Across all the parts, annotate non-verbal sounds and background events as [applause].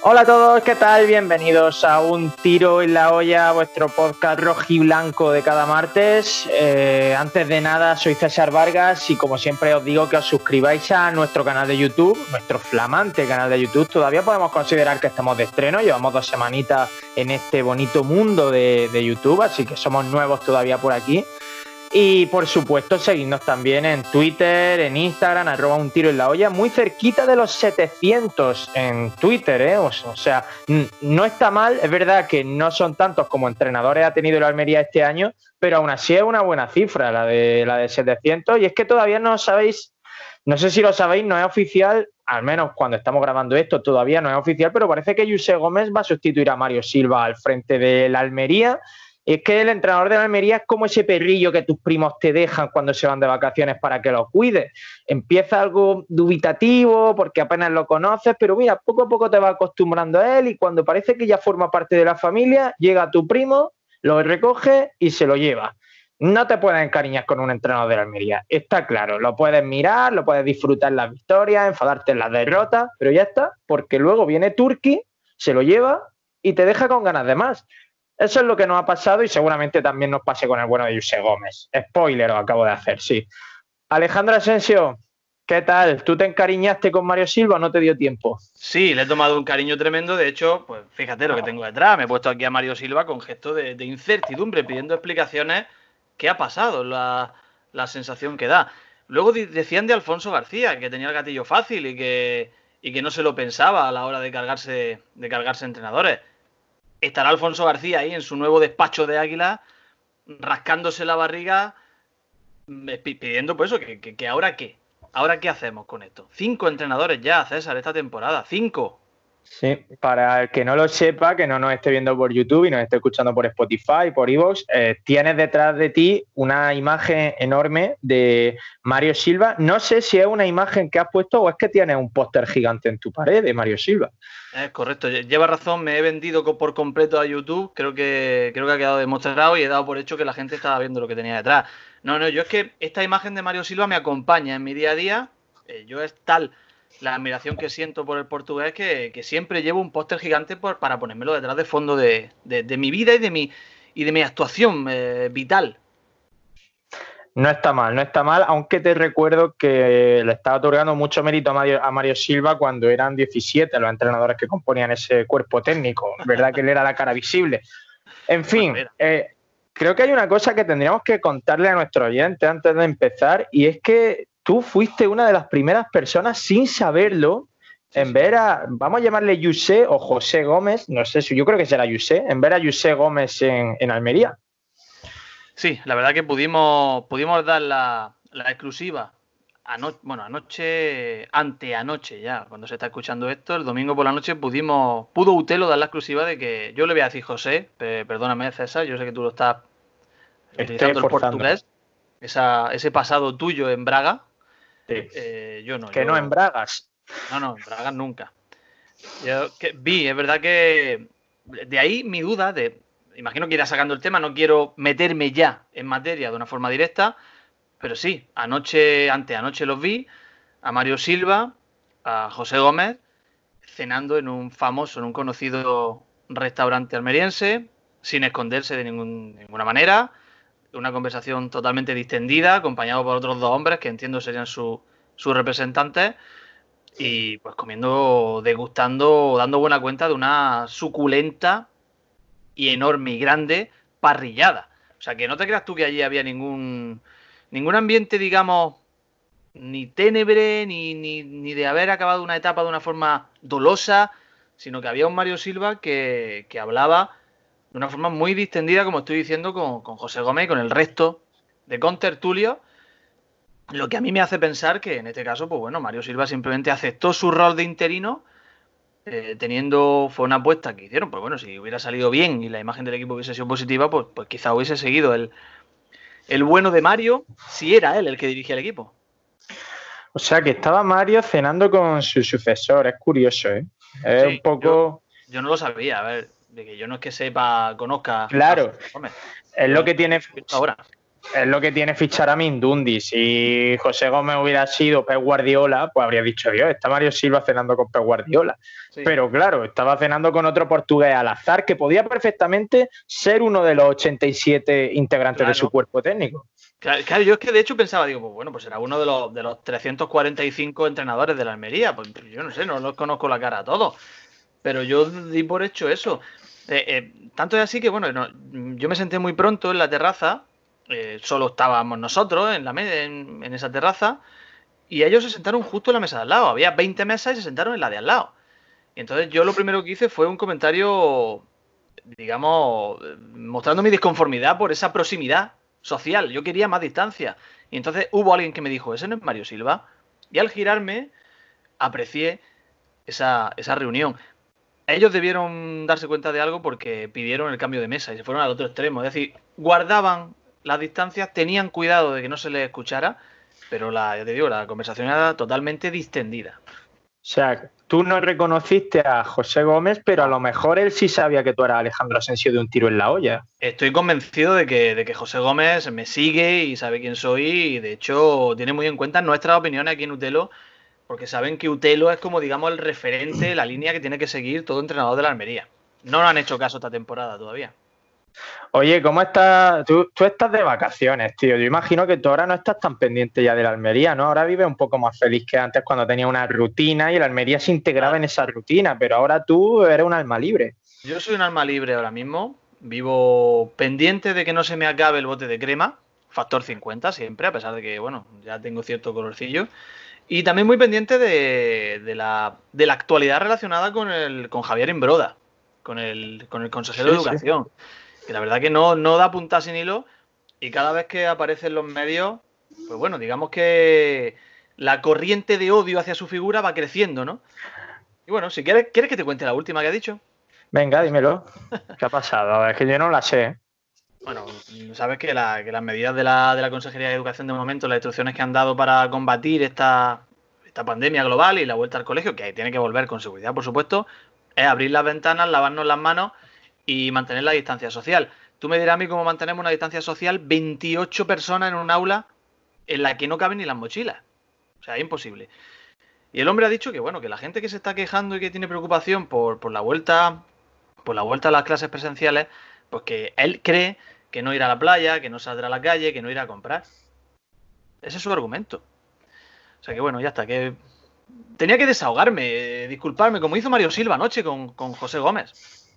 Hola a todos, ¿qué tal? Bienvenidos a Un Tiro en la Olla, vuestro podcast rojiblanco de cada martes. Eh, antes de nada, soy César Vargas y como siempre os digo que os suscribáis a nuestro canal de YouTube, nuestro flamante canal de YouTube. Todavía podemos considerar que estamos de estreno, llevamos dos semanitas en este bonito mundo de, de YouTube, así que somos nuevos todavía por aquí. Y por supuesto, seguidnos también en Twitter, en Instagram, arroba un tiro en la olla, muy cerquita de los 700 en Twitter, ¿eh? O, sea, no está mal, es verdad que no son tantos como entrenadores ha tenido la Almería este año, pero aún así es una buena cifra la de, la de 700. Y es que todavía no sabéis, no sé si lo sabéis, no es oficial, al menos cuando estamos grabando esto, todavía no es oficial, pero parece que José Gómez va a sustituir a Mario Silva al frente de Almería es que el entrenador de la Almería es como ese perrillo que tus primos te dejan cuando se van de vacaciones para que lo cuides. Empieza algo dubitativo porque apenas lo conoces, pero mira, poco a poco te vas acostumbrando a él y cuando parece que ya forma parte de la familia, llega tu primo, lo recoge y se lo lleva. No te puedes encariñar con un entrenador de la Almería, está claro, lo puedes mirar, lo puedes disfrutar en las victorias, enfadarte en las derrotas, pero ya está, porque luego viene Turki, se lo lleva y te deja con ganas de más. Eso es lo que nos ha pasado y seguramente también nos pase con el bueno de José Gómez. Spoiler lo acabo de hacer, sí. Alejandro Asensio, ¿qué tal? ¿Tú te encariñaste con Mario Silva o no te dio tiempo? Sí, le he tomado un cariño tremendo. De hecho, pues fíjate lo que tengo detrás. Me he puesto aquí a Mario Silva con gesto de, incertidumbre, pidiendo explicaciones. ¿Qué ha pasado? La, la sensación que da. Luego decían de Alfonso García, que tenía el gatillo fácil y que, y que no se lo pensaba a la hora de cargarse, de cargarse entrenadores estará Alfonso García ahí en su nuevo despacho de Águila, rascándose la barriga, mm, pidiendo pues eso, que, que, ahora qué, ahora qué hacemos con esto. Cinco entrenadores ya, César, esta temporada, cinco. Sí, para el que no lo sepa, que no nos esté viendo por YouTube y nos esté escuchando por Spotify, por Evox, eh, tienes detrás de ti una imagen enorme de Mario Silva. No sé si es una imagen que has puesto o es que tienes un póster gigante en tu pared de Mario Silva. Es correcto, lleva razón, me he vendido por completo a YouTube, creo que, creo que ha quedado demostrado y he dado por hecho que la gente estaba viendo lo que tenía detrás. No, no, yo es que esta imagen de Mario Silva me acompaña en mi día a día, eh, yo es tal la admiración que siento por el portugués que, siempre llevo un póster gigante para ponérmelo detrás de fondo de, mi vida y de mi, y de mi actuación eh, vital. No está mal, no está mal, aunque te recuerdo que le estaba otorgando mucho mérito a Mario, Silva cuando eran 17 los entrenadores que componían ese cuerpo técnico, ¿verdad? que él era la cara visible. En fin, eh, creo que hay una cosa que tendríamos que contarle a nuestro oyente antes de empezar y es que tú fuiste una de las primeras personas sin saberlo en ver a, vamos a llamarle José o José Gómez, no sé si yo creo que será José, en ver a José Gómez en, Almería. Sí, la verdad que pudimos, pudimos dar la, exclusiva bueno, anoche, anteanoche ya, cuando se está escuchando esto, el domingo por la noche pudimos, pudo Utelo dar la exclusiva de que, yo le voy a decir José, perdóname César, yo sé que tú lo estás utilizando el portugués, ese pasado tuyo en Braga, eh, yo no. Que no en Bragas. No, no, en Bragas nunca. Yo vi, es verdad que de ahí mi duda de, imagino que irá sacando el tema, no quiero meterme ya en materia de una forma directa, pero sí, anoche, anoche los vi, a Mario Silva, a José Gómez, cenando en un famoso, en un conocido restaurante almeriense, sin esconderse de ninguna manera, una conversación totalmente distendida, acompañado por otros dos hombres que entiendo serían sus representantes. Y pues comiendo, degustando, dando buena cuenta de una suculenta y enorme y grande parrillada. O sea, que no te creas tú que allí había ningún, ningún ambiente, digamos, ni ténebre, ni, ni, ni, de haber acabado una etapa de una forma dolosa, sino que había un Mario Silva que, que hablaba de una forma muy distendida, como estoy diciendo, con, José Gómez y con el resto de contertulio. Lo que a mí me hace pensar que en este caso, pues bueno, Mario Silva simplemente aceptó su rol de interino, eh, teniendo, fue una apuesta que hicieron, pues bueno, si hubiera salido bien y la imagen del equipo hubiese sido positiva, pues, pues quizá hubiese seguido el, el bueno de Mario, si era él el que dirigía el equipo. O sea que estaba Mario cenando con su sucesor, es curioso, ¿eh? Es un poco yo no lo sabía, a ver, de que yo no es que sepa, conozca. Claro. es lo que tiene ahora. Es lo que tiene fichar a Mindundi. Si José Gómez hubiera sido Pep Guardiola, pues habría dicho Dios, está Mario Silva cenando con Pep Guardiola. Pero claro, estaba cenando con otro portugués al azar que podía perfectamente ser uno de los 87 integrantes de su cuerpo técnico. Claro, yo es que de hecho pensaba, digo, pues bueno, pues era uno de los, de los 345 entrenadores de la Almería. Pues yo no sé, no los conozco la cara a todos. Pero yo di por hecho eso. Eh, eh, tanto es así que, bueno, yo me senté muy pronto en la terraza eh, solo estábamos nosotros en, la en, en, esa terraza y ellos se sentaron justo en la mesa de al lado. Había 20 mesas y se sentaron en la de al lado. Y entonces yo lo primero que hice fue un comentario, digamos, mostrando mi disconformidad por esa proximidad social. Yo quería más distancia. Y entonces hubo alguien que me dijo, ese no es Mario Silva. Y al girarme, aprecié esa, esa reunión. Ellos debieron darse cuenta de algo porque pidieron el cambio de mesa y se fueron al otro extremo. Es decir, guardaban las distancias, tenían cuidado de que no se les escuchara, pero la, ya te digo, la conversación era totalmente distendida. O sea, tú no reconociste a José Gómez, pero a lo mejor él sí sabía que tú eras Alejandro Asensio de un tiro en la olla. Estoy convencido de que, de que José Gómez me sigue y sabe quién soy y de hecho tiene muy en cuenta nuestras opiniones aquí en Utelo, porque saben que Utelo es como digamos el referente, la línea que tiene que seguir todo entrenador de la Almería. No nos han hecho caso esta temporada todavía. Oye, ¿cómo estás? Tú, estás de vacaciones, tío. Yo imagino que tú ahora no estás tan pendiente ya de la Almería, ¿no? Ahora vives un poco más feliz que antes cuando tenía una rutina y la Almería se integraba en esa rutina, pero ahora tú eres un alma libre. Yo soy un alma libre ahora mismo. Vivo pendiente de que no se me acabe el bote de crema, factor 50 siempre, a pesar de que, bueno, ya tengo cierto colorcillo. Y también muy pendiente de, la, actualidad relacionada con, el, con Javier Imbroda, con el, con el consejero de Educación que la verdad que no, no da punta sin hilo y cada vez que aparece en los medios, pues bueno, digamos que la corriente de odio hacia su figura va creciendo, ¿no? Y bueno, si quieres, ¿quieres que te cuente la última que ha dicho? Venga, dímelo. ¿Qué ha pasado? Es que yo no la sé. Bueno, sabes que, las medidas de la, de la, Consejería de Educación de momento, las instrucciones que han dado para combatir esta, esta pandemia global y la vuelta al colegio, que tiene que volver con seguridad, por supuesto, es abrir las ventanas, lavarnos las manos y mantener la distancia social. Tú me dirás a mí cómo mantenemos una distancia social 28 personas en un aula en la que no caben ni las mochilas. O sea, es imposible. Y el hombre ha dicho que bueno, que la gente que se está quejando y que tiene preocupación por, por la vuelta, por la vuelta a las clases presenciales, pues que él cree que no irá a la playa, que no saldrá a la calle, que no irá a comprar. Ese es su argumento. O sea que bueno, ya está, que tenía que desahogarme, eh, disculparme, como hizo Mario Silva anoche con, con José Gómez.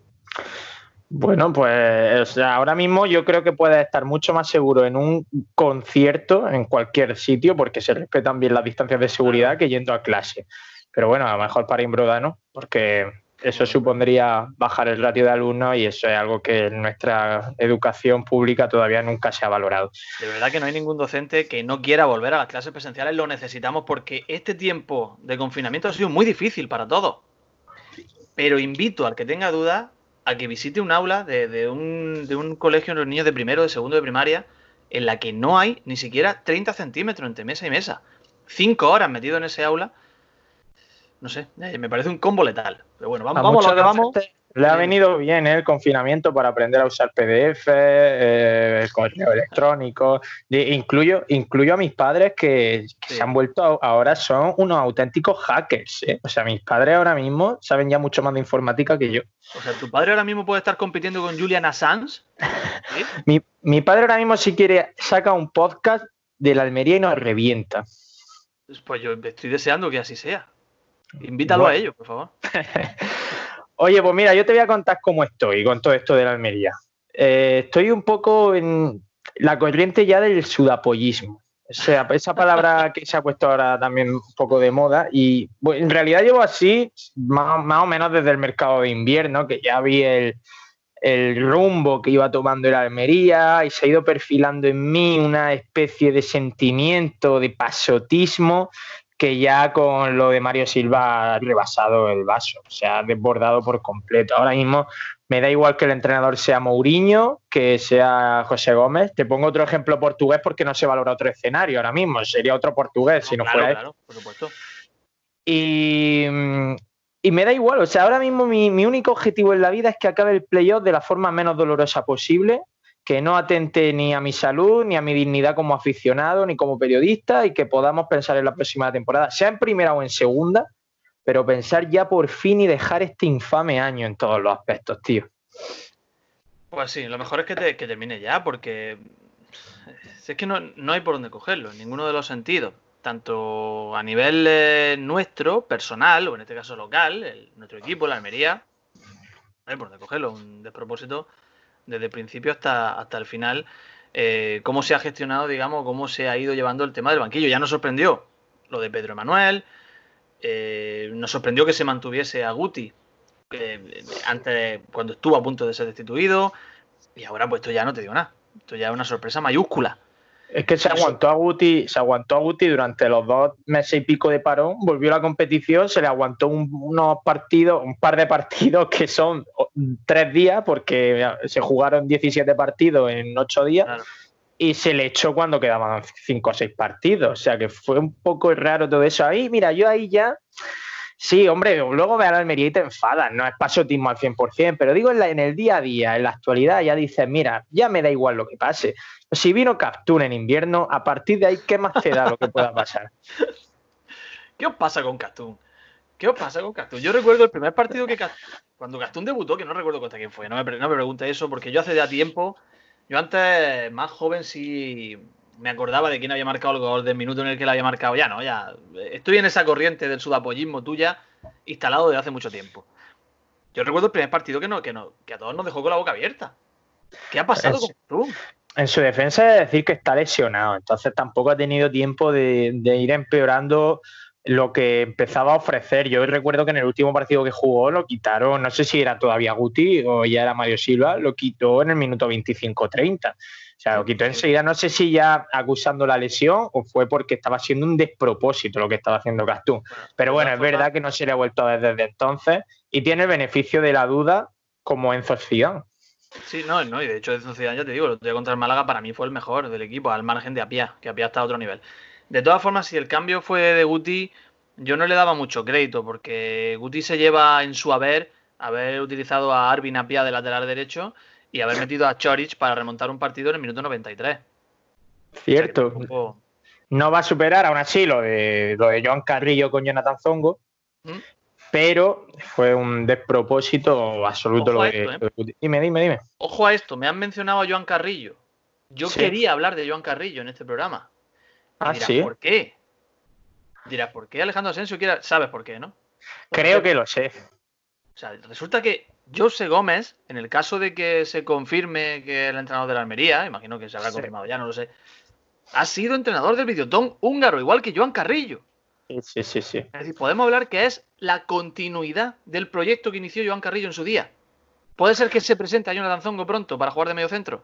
Bueno, pues ahora mismo yo creo que puedes estar mucho más seguro en un concierto, en cualquier sitio, porque se respetan bien las distancias de seguridad que yendo a clase. Pero bueno, a lo mejor para Imbroda no, porque eso supondría bajar el ratio de alumnos y eso es algo que en nuestra educación pública todavía nunca se ha valorado. De verdad que no hay ningún docente que no quiera volver a las clases presenciales, lo necesitamos porque este tiempo de confinamiento ha sido muy difícil para todos. Pero invito al que tenga dudas a que visite un aula de, un, de un colegio de los niños de primero, de segundo de primaria, en la que no hay ni siquiera 30 centímetros entre mesa y mesa. Cinco horas metido en ese aula. No sé, eh, me parece un combo letal. Pero bueno, vamos, vamos a lo que vamos. Le ha venido bien ¿eh? el confinamiento para aprender a usar PDF, eh, correo electrónico. Incluyo, incluyo a mis padres que, se han vuelto, ahora son unos auténticos hackers. ¿eh? O sea, mis padres ahora mismo saben ya mucho más de informática que yo. O sea, ¿tu padre ahora mismo puede estar compitiendo con Julian Assange? [laughs] mi, mi padre ahora mismo si quiere saca un podcast de la Almería y nos revienta. Pues yo estoy deseando que así sea. Invítalo a ellos, por favor. [laughs] Oye, pues mira, yo te voy a contar cómo estoy con todo esto de la Almería. Eh, estoy un poco en la corriente ya del sudapollismo. O sea, esa palabra [laughs] que se ha puesto ahora también un poco de moda. Y en realidad llevo así más, o menos desde el mercado de invierno, que ya vi el, el rumbo que iba tomando la Almería y se ha ido perfilando en mí una especie de sentimiento de pasotismo que ya con lo de Mario Silva ha rebasado el vaso, se ha desbordado por completo. Ahora mismo me da igual que el entrenador sea Mourinho, que sea José Gómez. Te pongo otro ejemplo portugués porque no se valora otro escenario ahora mismo, sería otro portugués si no fuera claro, por supuesto. Y y me da igual, o sea, ahora mismo mi, mi único objetivo en la vida es que acabe el playoff de la forma menos dolorosa posible, que no atente ni a mi salud, ni a mi dignidad como aficionado, ni como periodista, y que podamos pensar en la próxima temporada, sea en primera o en segunda, pero pensar ya por fin y dejar este infame año en todos los aspectos, tío. Pues sí, lo mejor es que, te, que termine ya, porque si es que no, no, hay por dónde cogerlo, en ninguno de los sentidos. Tanto a nivel eh, nuestro, personal, o en este caso local, nuestro equipo, la Almería, no hay por dónde cogerlo. Un despropósito desde el principio hasta, hasta el final. Eh, cómo se ha gestionado, digamos, cómo se ha ido llevando el tema del banquillo. Ya nos sorprendió lo de Pedro Emanuel, eh, nos sorprendió que se mantuviese a Guti eh, antes, cuando estuvo a punto de ser destituido, y ahora pues esto ya no te digo nada. Esto ya es una sorpresa mayúscula. Es que se aguantó a Guti, se aguantó a Guti durante los dos meses y pico de parón, volvió a la competición, se le aguantó un, unos partidos, un par de partidos que son tres días, porque se jugaron 17 partidos en ocho días, claro. y se le echó cuando quedaban cinco o seis partidos. O sea que fue un poco raro todo eso. Ahí, mira, yo ahí ya. Sí, hombre, luego ve a la Almería y te enfadas, no es pasotismo al 100%, pero digo en, el día a día, en la actualidad, ya dices, mira, ya me da igual lo que pase. Si vino Captún en invierno, a partir de ahí, ¿qué más te da lo que pueda pasar? [laughs] ¿Qué os pasa con Captún? ¿Qué os pasa con Captún? Yo recuerdo el primer partido que cuando Captún debutó, que no recuerdo contra quién fue, no me, no me pregunte eso, porque yo hace ya tiempo, yo antes, más joven, sí me acordaba de quién había marcado el gol, del minuto en el que lo había marcado. Ya no, ya estoy en esa corriente del sudapollismo tuya instalado desde hace mucho tiempo. Yo recuerdo el primer partido que, no, que, no, que a todos nos dejó con la boca abierta. ¿Qué ha pasado en con tú? En su defensa es decir que está lesionado, entonces tampoco ha tenido tiempo de, de ir empeorando lo que empezaba a ofrecer. Yo recuerdo que en el último partido que jugó lo quitaron, no sé si era todavía Guti o ya era Mario Silva, lo quitó en el minuto 25-30. O sea, lo quitó enseguida, no sé si ya acusando la lesión o fue porque estaba siendo un despropósito lo que estaba haciendo Castún. Pero bueno, es verdad que no se le ha vuelto a ver desde entonces y tiene el beneficio de la duda como Enzo Zidane. Sí, no, no, y de hecho Enzo Zidane, ya te digo, otro día contra el Málaga para mí fue el mejor del equipo, al margen de Apia, que Apia está a otro nivel. De todas formas, si el cambio fue de Guti, yo no le daba mucho crédito, porque Guti se lleva en su haber haber utilizado a Arvin Apia de lateral derecho y haber metido a Chorich para remontar un partido en el minuto 93. Cierto. O sea, poco... No va a superar aún así lo de, lo de Joan Carrillo con Jonathan Zongo, ¿Mm? pero fue un despropósito absoluto lo de, esto, ¿eh? lo de Guti. Dime, dime, dime. Ojo a esto, me han mencionado a Joan Carrillo. Yo sí. quería hablar de Joan Carrillo en este programa. Ah, dirás, sí. ¿por qué? Dirás, ¿por qué Alejandro Asensio quiere.? ¿Sabes por qué, no? Creo que lo sé. O sea, resulta que José Gómez, en el caso de que se confirme que el entrenador de la Almería, imagino que se habrá Sí. confirmado ya, no lo sé, ha sido entrenador del videotón húngaro, igual que Joan Carrillo. Sí, sí, sí, sí. Es decir, podemos hablar que es la continuidad del proyecto que inició Joan Carrillo en su día. ¿Puede ser que se presente a Jonathan Zongo pronto para jugar de medio centro?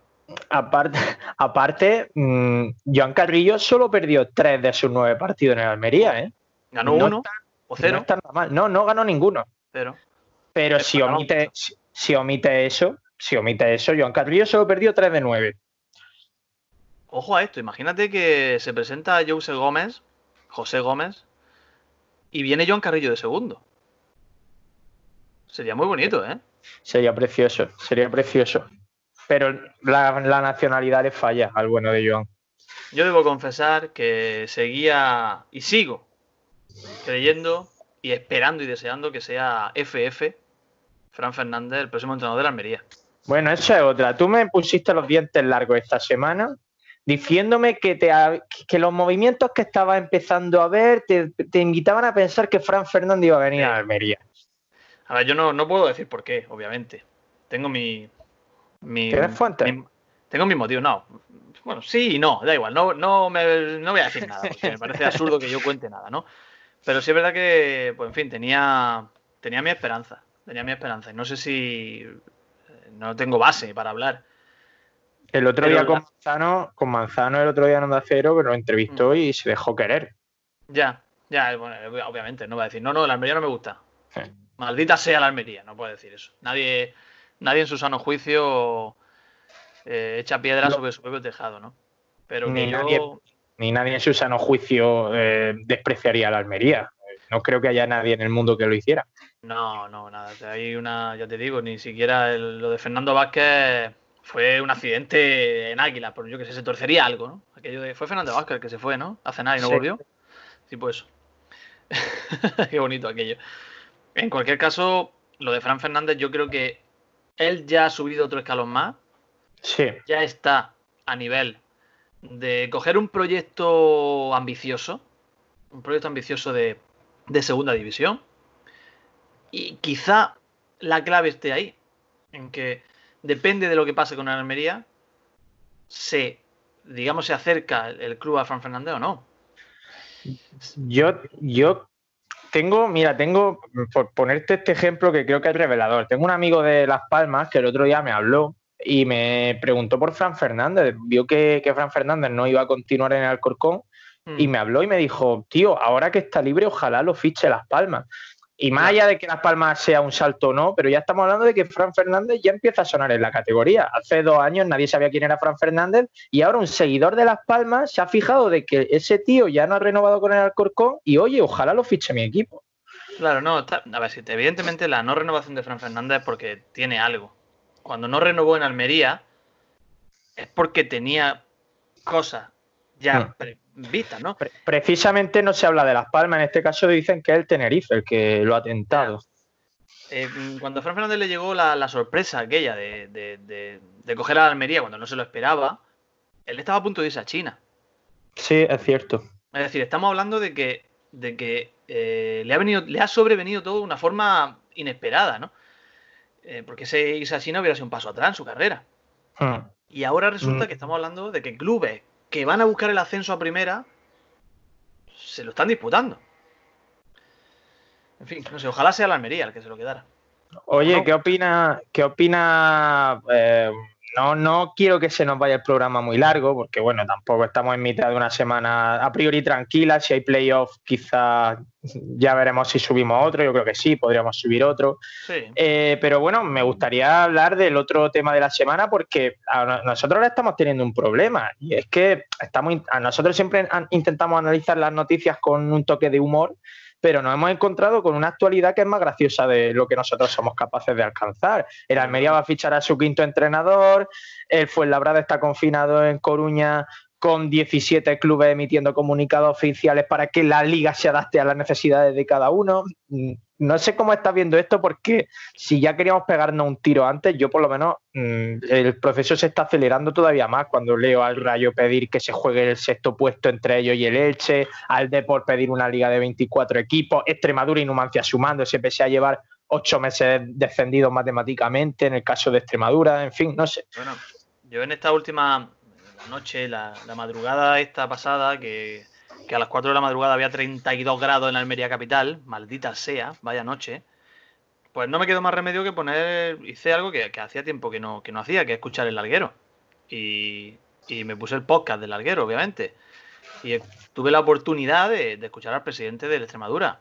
Aparte, aparte mmm, Joan Carrillo solo perdió tres de sus nueve partidos en el Almería, ¿eh? Ganó No uno está- o cero. No está nada mal. No, no ganó ninguno. Cero. Pero si omite, si, si omite eso, si omite eso, Joan Carrillo solo perdió 3 de 9. Ojo a esto, imagínate que se presenta José Gómez, José Gómez, y viene Joan Carrillo de segundo. Sería muy bonito, ¿eh? Sería precioso, sería precioso. Pero la, la nacionalidad le falla al bueno de Joan. Yo debo confesar que seguía y sigo creyendo y esperando y deseando que sea FF, Fran Fernández, el próximo entrenador de la Almería. Bueno, eso es otra. Tú me pusiste los dientes largos esta semana diciéndome que, te, que los movimientos que estabas empezando a ver te, te invitaban a pensar que Fran Fernández iba a venir Sí. a Almería. A ver, yo no, no puedo decir por qué, obviamente. Tengo mi. mi ¿Tienes fuente? mi- tengo mi motivo, no. Bueno, sí y no, da igual. No, no, me, no voy a decir nada, porque me parece absurdo que yo cuente nada, ¿no? Pero sí es verdad que, pues en fin, tenía, tenía mi esperanza. Tenía mi esperanza. No sé si. eh, No tengo base para hablar. El otro Pero día la- con Manzano, con Manzano el otro día en Onda Cero, que lo entrevistó Mm. y se dejó querer. Ya, ya, bueno, obviamente, no va a decir, no, no, la Almería no me gusta. Sí. Maldita sea la Almería, no puede decir eso. Nadie, nadie en su sano juicio eh, echa piedra No. sobre su propio tejado, ¿no? Pero que Ni yo, nadie- Ni nadie en su sano juicio eh, despreciaría a la Almería. No creo que haya nadie en el mundo que lo hiciera. No, no, nada. Hay una, ya te digo, ni siquiera lo de Fernando Vázquez fue un accidente en Águila, por yo que sé, se torcería algo, ¿no? Aquello de, fue Fernando Vázquez el que se fue, ¿no? A cenar y no volvió. Sí, pues [laughs] Qué bonito aquello. En cualquier caso, lo de Fran Fernández, yo creo que él ya ha subido otro escalón más. Sí. Ya está a nivel de coger un proyecto ambicioso, un proyecto ambicioso de, de segunda división. Y quizá la clave esté ahí, en que depende de lo que pase con Almería, se, digamos, se acerca el club a Fran Fernández o no. Yo, yo tengo, mira, tengo, por ponerte este ejemplo que creo que es revelador, tengo un amigo de Las Palmas que el otro día me habló y me preguntó por Fran Fernández, vio que, que Fran Fernández no iba a continuar en el Alcorcón y mm. me habló y me dijo, tío, ahora que está libre, ojalá lo fiche Las Palmas. Y más allá de que Las Palmas sea un salto o no, pero ya estamos hablando de que Fran Fernández ya empieza a sonar en la categoría. Hace dos años nadie sabía quién era Fran Fernández y ahora un seguidor de Las Palmas se ha fijado de que ese tío ya no ha renovado con el Alcorcón y oye, ojalá lo fiche mi equipo. Claro, no, a ver, evidentemente la no renovación de Fran Fernández es porque tiene algo. Cuando no renovó en Almería es porque tenía cosas ya hmm ¿no? precisamente no se habla de Las Palmas, en este caso dicen que es el Tenerife el que lo ha tentado. Eh, cuando a Fran Fernández le llegó la, sorpresa aquella de, coger a la Almería cuando no se lo esperaba, él estaba a punto de irse a China. Sí, es cierto. Es decir, estamos hablando de que, de que eh, le, ha venido, le ha sobrevenido todo de una forma inesperada, ¿no? Eh, porque ese irse a China hubiera sido un paso atrás en su carrera. Hmm. Y ahora resulta hmm. que estamos hablando de que clubes que van a buscar el ascenso a primera se lo están disputando. En fin, no sé, ojalá sea la Almería el que se lo quedara. Oye, ¿qué opina, qué opina eh, no, no quiero que se nos vaya el programa muy largo, porque bueno, tampoco estamos en mitad de una semana a priori tranquila. Si hay playoffs, quizás ya veremos si subimos otro. Yo creo que sí, podríamos subir otro. Eh, pero bueno, me gustaría hablar del otro tema de la semana, porque nosotros ahora estamos teniendo un problema. Y es que estamos, a nosotros siempre intentamos analizar las noticias con un toque de humor pero nos hemos encontrado con una actualidad que es más graciosa de lo que nosotros somos capaces de alcanzar. El Almería va a fichar a su quinto entrenador, el Fuenlabrada está confinado en Coruña con 17 clubes emitiendo comunicados oficiales para que la liga se adapte a las necesidades de cada uno. No sé cómo estás viendo esto porque si ya queríamos pegarnos un tiro antes, yo por lo menos mm, el proceso se está acelerando todavía más cuando leo al Rayo pedir que se juegue el sexto puesto entre ellos y el Elche, al Deport pedir una liga de 24 equipos, Extremadura y Numancia sumando, se pese a llevar ocho meses descendidos matemáticamente en el caso de Extremadura, en fin, no sé. Bueno, yo en esta última noche, la, madrugada esta pasada, que, a las 4 de la madrugada había 32 grados en Almería capital, maldita sea, vaya noche, pues no me quedó más remedio que poner, hice algo que, hacía tiempo que no, que no hacía, que es escuchar el larguero. Y, me puse el podcast del larguero, obviamente. Y tuve la oportunidad de, escuchar al presidente de la Extremadura.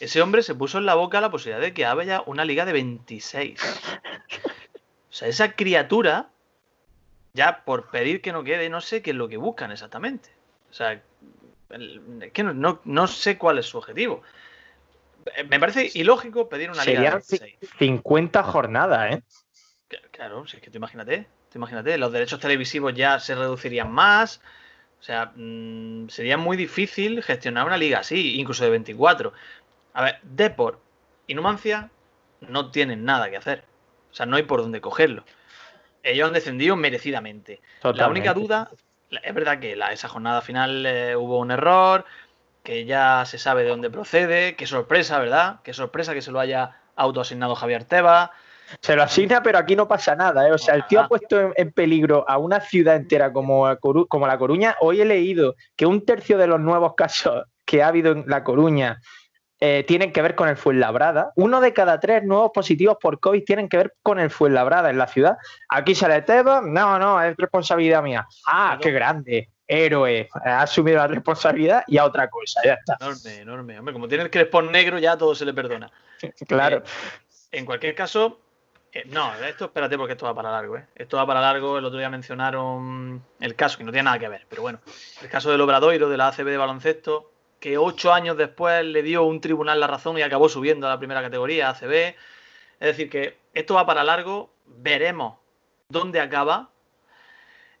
Ese hombre se puso en la boca la posibilidad de que haya una liga de 26. O sea, esa criatura ya por pedir que no quede, no sé qué es lo que buscan exactamente. O sea, que no, sé cuál es su objetivo. Me parece ilógico pedir una Serían liga 50 jornadas, ¿eh? Claro, si es que tú imagínate, imagínate, los derechos televisivos ya se reducirían más. O sea, mm, sería muy difícil gestionar una liga así, incluso de 24. A ver, Deport y Numancia no tienen nada que hacer. O sea, no hay por dónde cogerlo ellos han descendido merecidamente. La única duda, es verdad que la, esa jornada final eh, hubo un error, que ya se sabe de dónde procede, qué sorpresa, ¿verdad? Qué sorpresa que se lo haya autoasignado Javier Teba. Se lo asigna, pero aquí no pasa nada. ¿eh? O sea, el tío ha puesto en, peligro a una ciudad entera como, como La Coruña. Hoy he leído que un tercio de los nuevos casos que ha habido en La Coruña eh, tienen que ver con el Fuenlabrada. Uno de cada tres nuevos positivos por COVID tienen que ver con el Fuenlabrada en la ciudad. Aquí sale Teba, no, no, es responsabilidad mía. Ah, qué grande, héroe, ha asumido la responsabilidad y a otra cosa, ya está. Enorme, enorme. Hombre, como tiene el crespón negro, ya todo se le perdona. claro. Eh, en cualquier caso, eh, no, esto espérate porque esto va para largo, ¿eh? Esto va para largo. El otro día mencionaron el caso, que no tiene nada que ver, pero bueno, el caso del Obradoiro, de la ACB de baloncesto, que ocho años después le dio un tribunal la razón y acabó subiendo a la primera categoría, ACB. Es decir, que esto va para largo, veremos dónde acaba,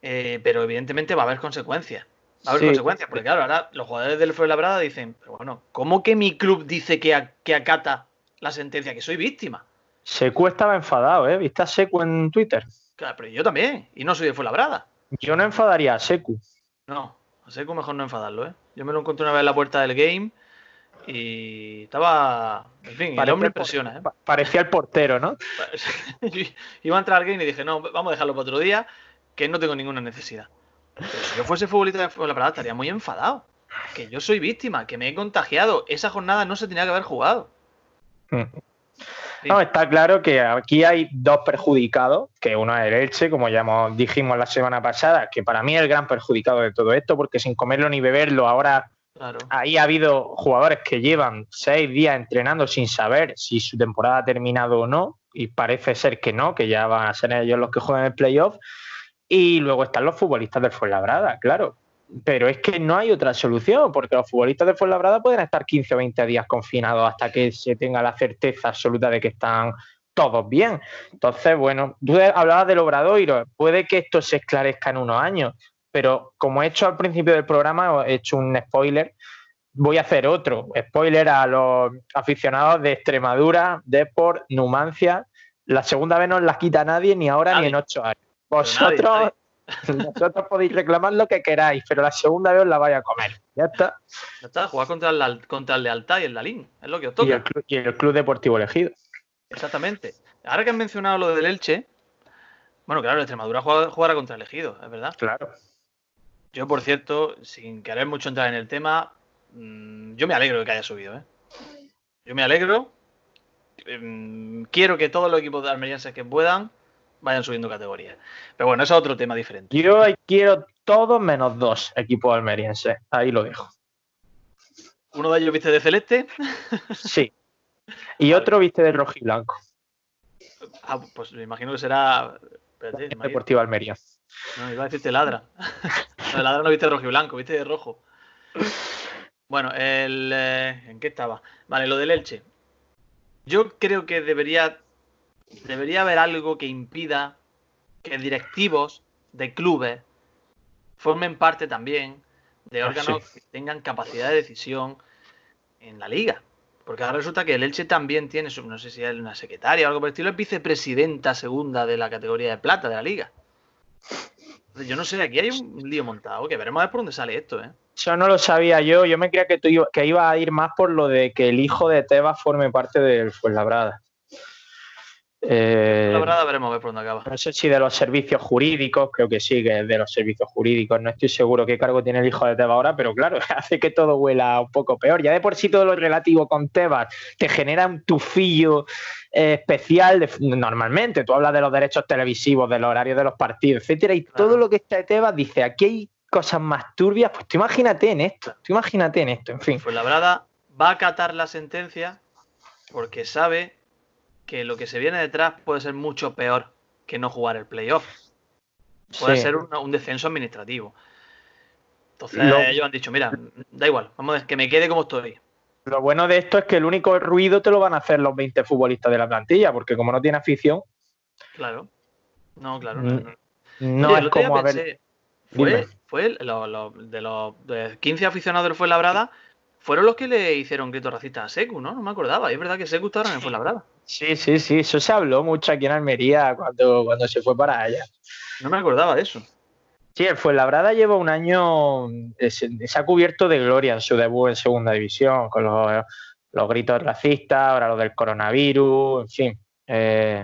eh, pero evidentemente va a haber consecuencias. Va a haber consecuencias, porque claro, ahora los jugadores del Fuenlabrada dicen, pero bueno, ¿cómo que mi club dice que, que acata la sentencia, que soy víctima? Secu estaba enfadado, ¿eh? ¿Viste a Secu en Twitter? Claro, pero yo también, y no soy de Fuenlabrada. Yo no enfadaría a Secu. No, a Secu mejor no enfadarlo, ¿eh? Yo me lo encontré una vez en la puerta del game y estaba. En fin, el hombre impresiona, ¿eh? Parecía el portero, ¿no? [laughs] Iba a entrar al game y dije, no, vamos a dejarlo para otro día, que no tengo ninguna necesidad. Pero si yo fuese futbolista de Fuenlabrada estaría muy enfadado. Que yo soy víctima, que me he contagiado. Esa jornada no se tenía que haber jugado. No, está claro que aquí hay dos perjudicados, que uno es el Elche, como ya dijimos la semana pasada, que para mí es el gran perjudicado de todo esto, porque sin comerlo ni beberlo, ahora ahí ha habido jugadores que llevan seis días entrenando sin saber si su temporada ha terminado o no, y parece ser que no, que ya van a ser ellos los que juegan el playoff. Y luego están los futbolistas del Fuenlabrada, claro. Pero es que no hay otra solución, porque los futbolistas de Fuenlabrada pueden estar 15 o 20 días confinados hasta que se tenga la certeza absoluta de que están todos bien. Entonces, bueno, tú hablabas del Obradoiro, puede que esto se esclarezca en unos años, pero como he hecho al principio del programa, he hecho un spoiler, voy a hacer otro spoiler a los aficionados de Extremadura, Deport, Numancia. La segunda vez no la quita nadie, ni ahora ni en ocho años. Vosotros, vosotros podéis reclamar lo que queráis, pero la segunda vez os la vais a comer. Ya está. Ya está, jugar contra el, contra el Lealtad y el Dalín. Es lo que os toca. Y el, Club, Deportivo Elegido. Exactamente. Ahora que han mencionado lo del Elche, bueno, claro, Extremadura jugará contra el Elegido, es verdad. Claro. Yo, por cierto, sin querer mucho entrar en el tema, mm, yo me alegro de que haya subido. ¿eh? Yo me alegro. Mm, quiero que todos los equipos de almerienses que puedan vayan subiendo categorías. Pero bueno, eso es otro tema diferente. Yo quiero todos menos dos equipos almerienses. Ahí lo dejo. ¿Uno de ellos viste de celeste? Sí. Y otro viste de rojo y blanco. Ah, pues me imagino que será. Deportivo Almería. No, iba a decirte ladra. [laughs] no, ladra no viste de rojo y blanco, viste de rojo. Bueno, el, eh, ¿en qué estaba? Vale, lo del Elche. Yo creo que debería debería haber algo que impida que directivos de clubes formen parte también de ah, órganos que tengan capacidad de decisión en la liga. Porque ahora resulta que el Elche también tiene, no sé si es una secretaria o algo por el estilo, es vicepresidenta segunda de la categoría de plata de la liga. Yo no sé, aquí hay un lío montado, que veremos a ver por dónde sale esto, ¿eh? Eso no lo sabía yo, yo me creía que, tú que iba a ir más por lo de que el hijo de Tebas forme parte del Fuenlabrada. Eh, la verdad, veremos a ver por dónde acaba. No sé si de los servicios jurídicos, creo que sí, que es de los servicios jurídicos. No estoy seguro qué cargo tiene el hijo de Tebas ahora, pero claro, [laughs] hace que todo huela un poco peor. Ya de por sí todo lo relativo con Tebas te genera un tufillo eh, especial. normalmente tú hablas de los derechos televisivos, de los horarios de los partidos, etcétera, y todo lo que está de Tebas dice aquí hay cosas más turbias. Pues tú imagínate en esto, tú imagínate en esto, en fin. Pues la verdad va a acatar la sentencia porque sabe que lo que se viene detrás puede ser mucho peor que no jugar el playoff. Puede ser un, descenso administrativo. Entonces ellos han dicho, mira, da igual, vamos a que me quede como estoy. Lo bueno de esto es que el único ruido te lo van a hacer los 20 futbolistas de la plantilla, porque como no tiene afición. Claro. No, claro. No, es como a ver. Fue, fue de los 15 aficionados del Fuenlabrada, fueron los que le hicieron grito racista a Secu, ¿no? No me acordaba. Y es verdad que Secu estaba en Fuenlabrada. Sí, sí, sí, eso se habló mucho aquí en Almería cuando, cuando se fue para allá. No me acordaba de eso. Sí, el Fuenlabrada lleva un año, se, ha cubierto de gloria en su debut en segunda división, con los, gritos racistas, ahora lo del coronavirus, en fin. Eh,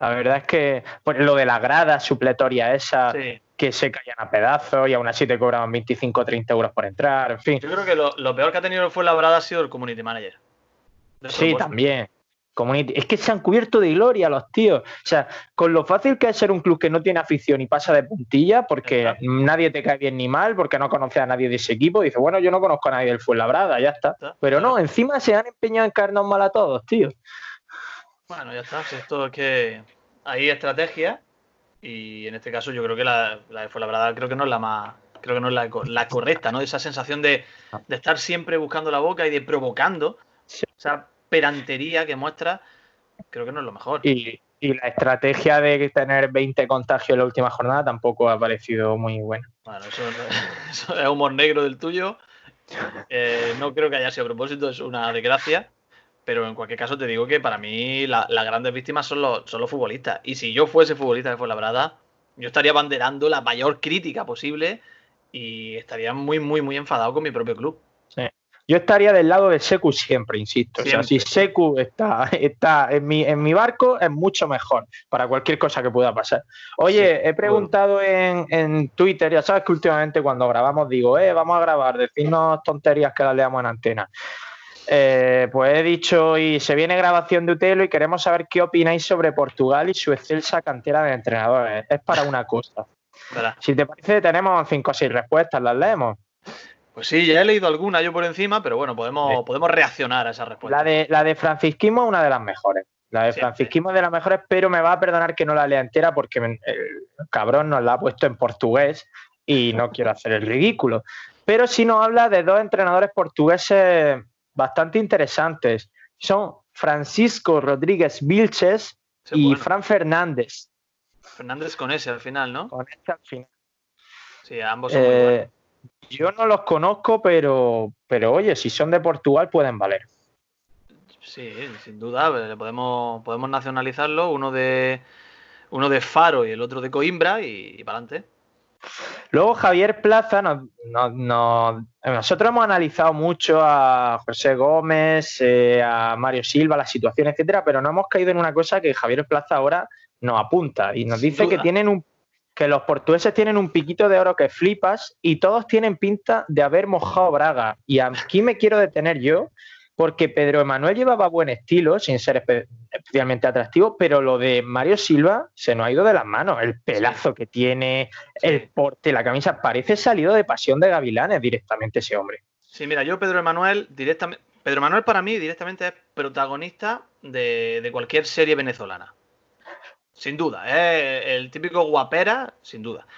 la verdad es que pues, lo de la grada supletoria esa, que se caían a pedazos y aún así te cobraban 25 o 30 euros por entrar, en fin. Yo creo que lo, lo peor que ha tenido el Fuenlabrada ha sido el community manager. Sí, también. Es que se han cubierto de gloria los tíos. O sea, con lo fácil que es ser un club que no tiene afición y pasa de puntilla, porque nadie te cae bien ni mal, porque no conoce a nadie de ese equipo, dice, bueno, yo no conozco a nadie del Fuenlabrada, ya está. Pero no, encima se han empeñado en caernos mal a todos, tío. Bueno, ya está. esto es que hay estrategia y en este caso yo creo que la, la de Fuenlabrada creo que no es la más creo que no es la, correcta, ¿no? Esa sensación de, estar siempre buscando la boca y de provocando esa perantería que muestra, creo que no es lo mejor. Y, la estrategia de tener 20 contagios en la última jornada tampoco ha parecido muy buena. Bueno, [laughs] eso, es humor negro del tuyo. Eh, no creo que haya sido a propósito, es una desgracia. Pero en cualquier caso te digo que para mí las grandes víctimas son los, son los futbolistas. Y si yo fuese futbolista de Fuenlabrada, yo estaría banderando la mayor crítica posible y estaría muy, muy, muy enfadado con mi propio club. Sí. Yo estaría del lado de Secu siempre, insisto. O sea, si Secu está, está en, mi, en mi barco, es mucho mejor para cualquier cosa que pueda pasar. Oye, he preguntado en, en, Twitter, ya sabes que últimamente cuando grabamos digo, eh, vamos a grabar, decirnos tonterías que las leamos en antena. Eh, pues he dicho, y se viene grabación de Utelo y queremos saber qué opináis sobre Portugal y su excelsa cantera de entrenadores. Es para una cosa. [laughs] Si te parece, tenemos cinco o seis respuestas, ¿las leemos? Pues sí, ya he leído alguna yo por encima, pero bueno, podemos, podemos reaccionar a esa respuesta. La de, la de Francisquismo es una de las mejores. La de Francisquismo es de las mejores, pero me va a perdonar que no la lea entera porque el cabrón nos la ha puesto en portugués y no quiero hacer el ridículo. Pero sí nos habla de dos entrenadores portugueses bastante interesantes. Son Francisco Rodríguez Vilches y Fran Fernández. Fernández con ese al final, ¿no? Con ese al final. Sí, ambos son muy eh, buenos. Yo no los conozco, pero, pero oye, si son de Portugal pueden valer. Sí, sin duda, eh, podemos, podemos nacionalizarlo, uno de uno de Faro y el otro de Coimbra y para adelante. Luego Javier Plaza, nosotros hemos analizado mucho a José Gómez, eh, a Mario Silva, la situación, etcétera, pero no hemos caído en una cosa que Javier Plaza ahora nos apunta y nos dice que tienen un que los portugueses tienen un piquito de oro que flipas y todos tienen pinta de haber mojado Braga. Y aquí me quiero detener yo, porque Pedro Emanuel llevaba buen estilo, sin ser especialmente atractivo, pero lo de Mario Silva se nos ha ido de las manos. El pelazo que tiene, el porte, la camisa, parece salido de Pasión de Gavilanes directamente ese hombre. Sí, mira, yo Pedro Emanuel directamente... Pedro Emanuel para mí directamente es protagonista de, cualquier serie venezolana. Sin duda, es el típico guapera, sin duda.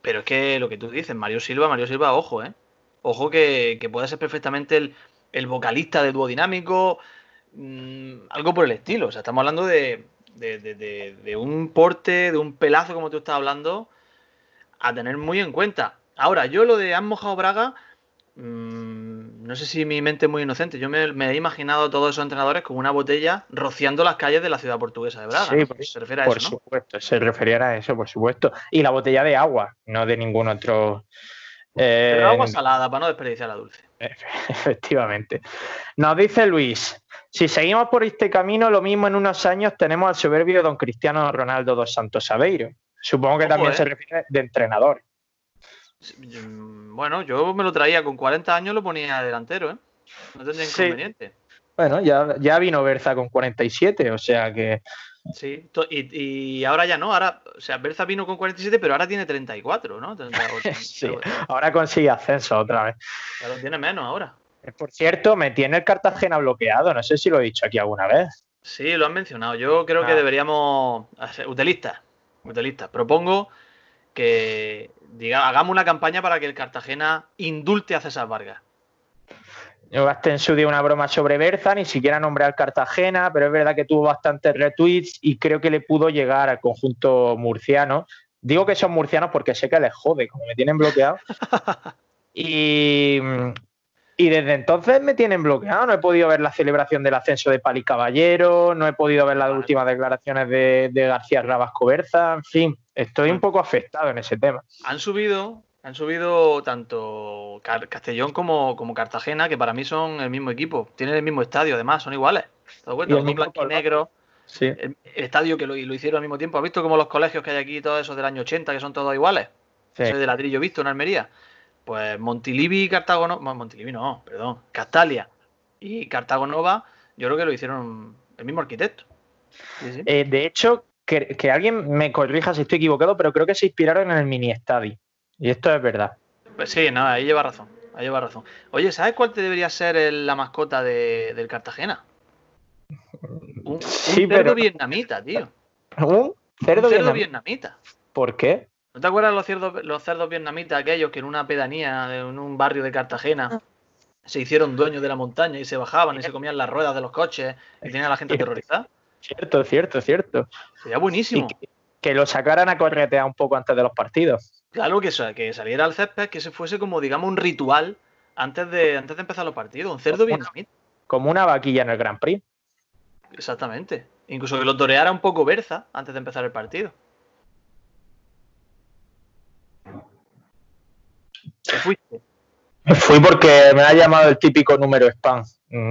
Pero es que lo que tú dices, Mario Silva, Mario Silva, ojo, ¿eh? Ojo que, que puede ser perfectamente el, vocalista de dúo dinámico, mm, algo por el estilo. O sea, estamos hablando de, un porte, de un pelazo, como tú estás hablando, a tener muy en cuenta. Ahora, yo lo de Han mojado Braga, mm, no sé si mi mente es muy inocente. Yo me, he imaginado a todos esos entrenadores con una botella rociando las calles de la ciudad portuguesa de Braga. Sí, se refiere a por supuesto, se refería a eso, por supuesto. Y la botella de agua, no de ningún otro. Pero agua eh, salada para no desperdiciar la dulce. [laughs] Efectivamente. Nos dice Luis, si seguimos por este camino, lo mismo en unos años tenemos al soberbio don Cristiano Ronaldo dos Santos Aveiro. Supongo que también se refiere de entrenador. Mm, bueno, yo me lo traía con 40 años, lo ponía delantero, ¿eh? No tendría inconveniente. Bueno, ya, ya vino Berza con 47, o sea que Sí, y, ahora ya no, ahora, o sea, Berza vino con 47, pero ahora tiene 34, ¿no? [laughs] sí, ahora consigue ascenso otra vez. Claro, tiene menos ahora. Por cierto, me tiene el Cartagena bloqueado, no sé si lo he dicho aquí alguna vez. Sí, lo han mencionado. Yo creo que ah. deberíamos hacer utilistas, utilistas. Propongo que diga, hagamos una campaña para que el Cartagena indulte a César Vargas. Yo gasté en su día una broma sobre Berza, ni siquiera nombré al Cartagena, pero es verdad que tuvo bastantes retweets y creo que le pudo llegar al conjunto murciano. Digo que son murcianos porque sé que les jode, como me tienen bloqueado. [laughs] y, desde entonces me tienen bloqueado. No he podido ver la celebración del ascenso de Pali Caballero, no he podido ver las últimas declaraciones de, de García Rabasco Berza. En fin, estoy un poco afectado en ese tema. Han subido han subido tanto Castellón como, Cartagena, que para mí son el mismo equipo. Tienen el mismo estadio, además, son iguales. ¿Te el blanco y negro. Sí. El, estadio que lo, hicieron al mismo tiempo. ¿Has visto como los colegios que hay aquí, todos esos del año 80, que son todos iguales? Sí. Soy de ladrillo visto en Almería. Pues Montilivi y Cartagonova. Montilivi no, perdón. Castalia y Cartagonova, yo creo que lo hicieron el mismo arquitecto. Eh, de hecho, que, que, alguien me corrija si estoy equivocado, pero creo que se inspiraron en el mini estadio. Y esto es verdad. Pues sí, nada, ahí lleva razón. Ahí lleva razón. Oye, ¿sabes cuál te debería ser la mascota del Cartagena? Un, cerdo vietnamita, tío. ¿Un cerdo, vietnamita? ¿Por qué? ¿No te acuerdas los cerdos, los cerdos vietnamitas aquellos que en una pedanía, en un barrio de Cartagena, se hicieron dueños de la montaña y se bajaban y se comían las ruedas de los coches y tenían a la gente aterrorizada? Cierto, cierto, cierto. Sería buenísimo. Y que, que lo sacaran a corretear un poco antes de los partidos. Claro, que, que saliera al césped, que se fuese como, digamos, un ritual antes de, antes de empezar los partidos. Un cerdo vietnamita. Como una vaquilla en el Grand Prix. Exactamente. Incluso que lo toreara un poco Berza antes de empezar el partido. Te fuiste. Fui porque me ha llamado el típico número spam.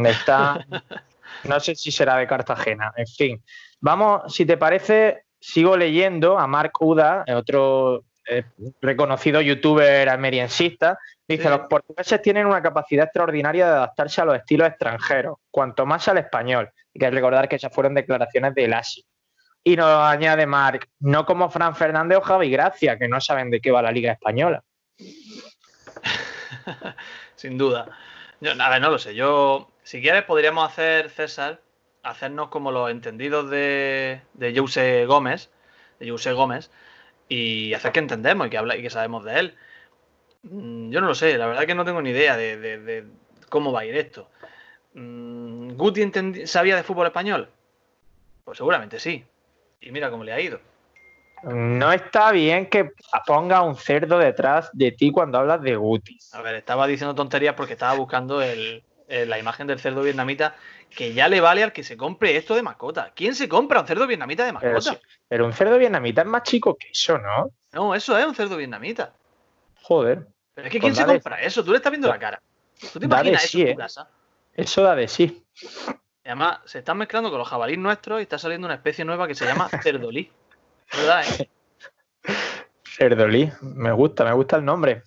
Está. [laughs] No sé si será de Cartagena. En fin. Vamos, si te parece, sigo leyendo a Mark Uda, otro eh, reconocido youtuber almeriensista. Dice: Sí. Los portugueses tienen una capacidad extraordinaria de adaptarse a los estilos extranjeros, cuanto más al español. Hay que recordar que esas fueron declaraciones de Lasi. Y nos añade Mark: no como Fran Fernández o Javi Gracia, que no saben de qué va la Liga Española. [laughs] Sin duda. Yo, no lo sé. Yo, si quieres, podríamos hacer, César, hacernos como los entendidos de, de Jose Gómez, de Jose Gómez, y hacer que entendemos y que, habla, y que sabemos de él. Mm, Yo no lo sé, la verdad que no tengo ni idea de, de- cómo va a ir esto. Mm, ¿Guti sabía de fútbol español? Pues seguramente sí. Y mira cómo le ha ido. No está bien que ponga un cerdo detrás de ti cuando hablas de Guti. A ver, estaba diciendo tonterías porque estaba buscando el- el- la imagen del cerdo vietnamita que ya le vale al que se compre esto de mascota. ¿Quién se compra un cerdo vietnamita de Pero, mascota? sí, pero un cerdo vietnamita es más chico que eso, ¿no? No, eso es un cerdo vietnamita. Joder, Pero es que Pues ¿quién se dale. compra eso? Tú le estás viendo la cara. ¿Tú te imaginas eso sí, en tu eh. casa? eso da de sí. Y además, se están mezclando con los jabalíes nuestros y está saliendo una especie nueva que se llama [laughs] cerdolí. ¿Verdad? eh? [laughs] Cerdolí, me gusta, me gusta el nombre.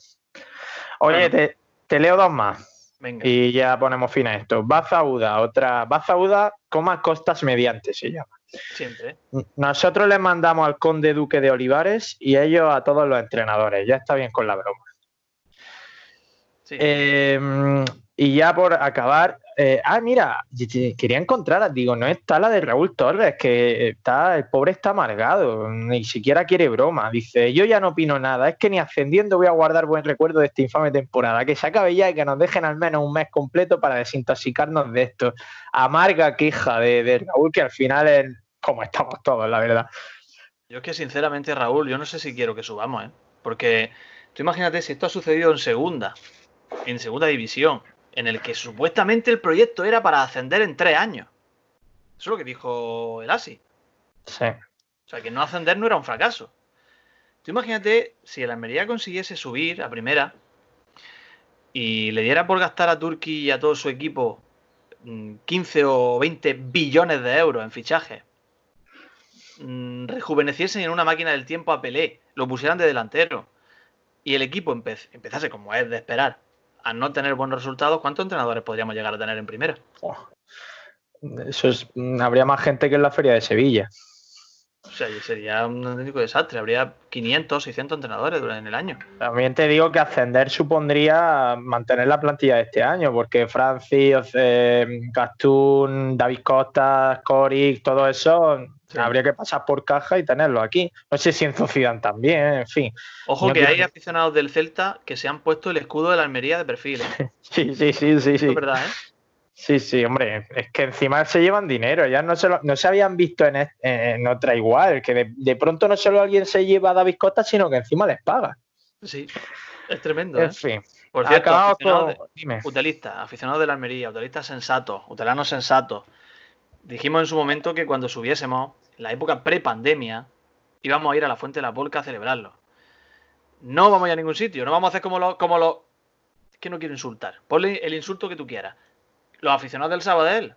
Oye, te, te leo dos más Venga. y ya ponemos fin a esto. Bazauda, otra. Bazauda, coma costas mediante se llama. Siempre. Nosotros le mandamos al conde duque de Olivares y ellos a todos los entrenadores. Ya está bien con la broma. Sí. Eh, y ya por acabar, eh, ah, mira, quería encontrar, digo, no está la de Raúl Torres, que está, el pobre está amargado, ni siquiera quiere broma. Dice, yo ya no opino nada, es que ni ascendiendo voy a guardar buen recuerdo de esta infame temporada, que se acabe ya y que nos dejen al menos un mes completo para desintoxicarnos de esto. Amarga queja de, de Raúl, que al final es como estamos todos, la verdad. Yo es que sinceramente, Raúl, yo no sé si quiero que subamos, ¿eh? Porque tú imagínate si esto ha sucedido en segunda, en segunda división, en el que supuestamente el proyecto era para ascender en tres años. Eso es lo que dijo el ASI. Sí. O sea, que no ascender no era un fracaso. Tú imagínate si el Almería consiguiese subir a primera y le diera por gastar a Turki y a todo su equipo mm, 15 o 20 billones de euros en fichajes, mm, rejuveneciesen en una máquina del tiempo a Pelé, lo pusieran de delantero y el equipo empe- empezase, como es de esperar, a no tener buenos resultados, ¿cuántos entrenadores podríamos llegar a tener en primera? Oh. Eso es, mm, habría más gente que en la feria de Sevilla. O sea, sería un auténtico desastre. Habría 500, 600 entrenadores durante el año. También te digo que ascender supondría mantener la plantilla de este año, porque Francis, eh, Gastún, David Costa, Coric, todo eso, Sí. habría que pasar por caja y tenerlo aquí. No sé si en también, en fin. Ojo No que hay aficionados del Celta que se han puesto el escudo de la Almería de perfil. ¿eh? [laughs] Sí, sí, sí, sí, sí. es verdad, ¿eh? Sí, sí, hombre, es que encima se llevan dinero, ya no se, lo- no se habían visto en, otra igual, que de, de pronto no solo alguien se lleva a David Costa, sino que encima les paga. Sí, es tremendo, ¿eh? En fin, Por cierto, aficionados con... Dime. de- utilistas, aficionados de la Almería, utilistas sensatos, utelanos sensatos. Dijimos en su momento que cuando subiésemos, en la época pre-pandemia, íbamos a ir a la Fuente de la Polca a celebrarlo. No vamos a ir a ningún sitio, no vamos a hacer como los... Como los... Es que no quiero insultar. Ponle el insulto que tú quieras. Los aficionados del Sabadell.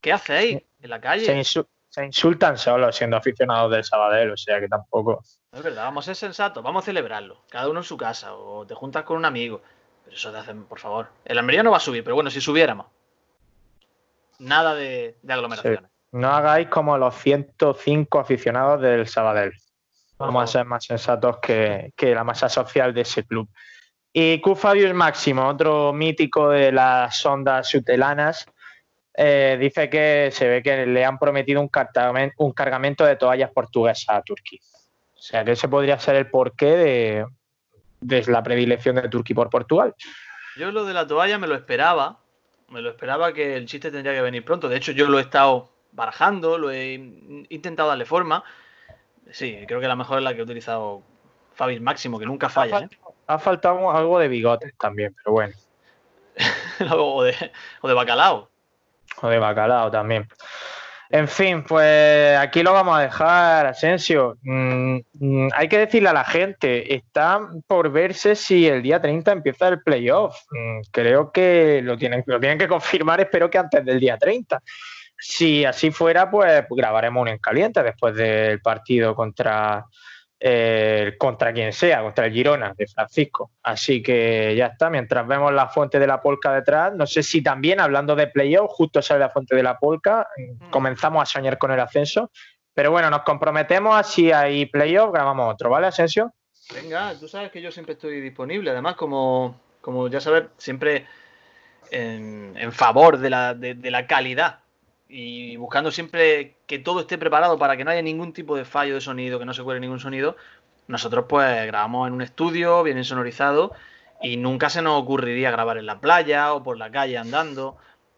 ¿Qué hacéis en la calle? Se, insu- se insultan solos siendo aficionados del Sabadell, o sea que tampoco. No es verdad, vamos a ser sensatos, vamos a celebrarlo. Cada uno en su casa o te juntas con un amigo. Pero eso te hacen, por favor. El Almería no va a subir, pero bueno, si subiéramos. Nada de, de aglomeraciones. No hagáis como los 105 aficionados del Sabadell. Vamos a ser más sensatos que, que la masa social de ese club. Y Q Fabius Máximo, otro mítico de las ondas sutelanas, eh, dice que se ve que le han prometido un cargamento de toallas portuguesas a Turquía. O sea que ese podría ser el porqué de, de la predilección de Turquía por Portugal. Yo lo de la toalla me lo esperaba. Me lo esperaba que el chiste tendría que venir pronto. De hecho, yo lo he estado barajando, lo he intentado darle forma. Sí, creo que la mejor es la que he utilizado Fabi Máximo, que nunca falla. ¿eh? Ha faltado algo de bigotes también, pero bueno. [laughs] o, de, o de bacalao. O de bacalao también. En fin, pues aquí lo vamos a dejar, Asensio. Mm, mm, hay que decirle a la gente, está por verse si el día 30 empieza el playoff. Mm, creo que lo tienen, lo tienen que confirmar, espero que antes del día 30. Si así fuera, pues grabaremos un en caliente después del partido contra, eh, contra quien sea, contra el Girona de Francisco. Así que ya está, mientras vemos la fuente de la polca detrás, no sé si también hablando de playoff, justo sale la fuente de la polca, mm. comenzamos a soñar con el ascenso. Pero bueno, nos comprometemos a si hay playoff, grabamos otro, ¿vale, Asensio? Venga, tú sabes que yo siempre estoy disponible, además como, como ya sabes, siempre en, favor de la, de la calidad y buscando siempre que todo esté preparado para que no haya ningún tipo de fallo de sonido, que no se cuele ningún sonido, nosotros pues grabamos en un estudio, bien sonorizado, y nunca se nos ocurriría grabar en la playa o por la calle andando.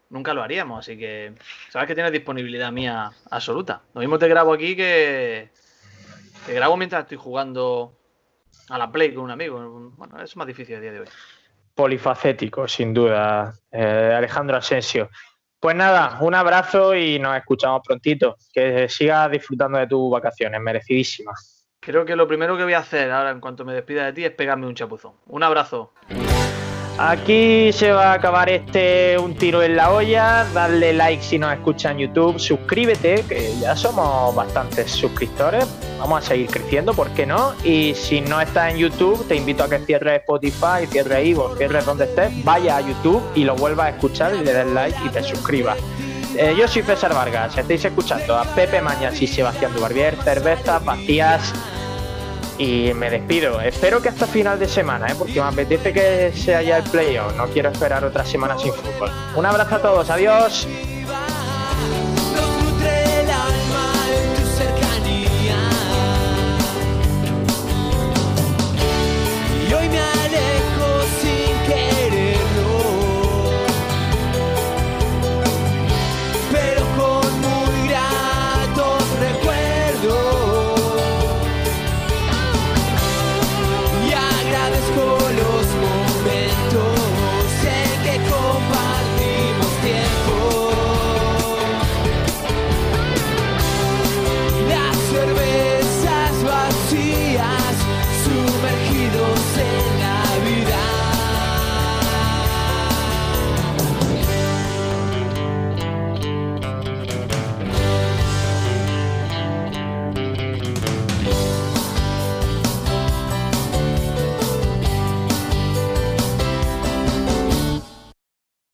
Nunca lo haríamos, así que sabes que tienes disponibilidad mía absoluta. Lo mismo te grabo aquí que, que grabo mientras estoy jugando a la Play con un amigo. Bueno, es más difícil a día de hoy. Polifacético, sin duda, eh, Alejandro Asensio. Pues nada, un abrazo y nos escuchamos prontito. Que sigas disfrutando de tus vacaciones, merecidísimas. Creo que lo primero que voy a hacer ahora en cuanto me despida de ti es pegarme un chapuzón. Un abrazo. Aquí se va a acabar este Un tiro en la olla. Dale like si nos escucha en YouTube. Suscríbete, que ya somos bastantes suscriptores. Vamos a seguir creciendo, ¿por qué no? Y si no estás en YouTube, te invito a que cierres Spotify, cierres Ivo, cierres donde estés, vaya a YouTube y lo vuelvas a escuchar y le des like y te suscribas. Eh, yo soy César Vargas, estáis escuchando a Pepe Mañas y Sebastián Dubarbier, cervezas vacías y me despido. Espero que hasta final de semana, ¿eh? porque me apetece que sea ya el playoff. No quiero esperar otra semana sin fútbol. Un abrazo a todos, adiós.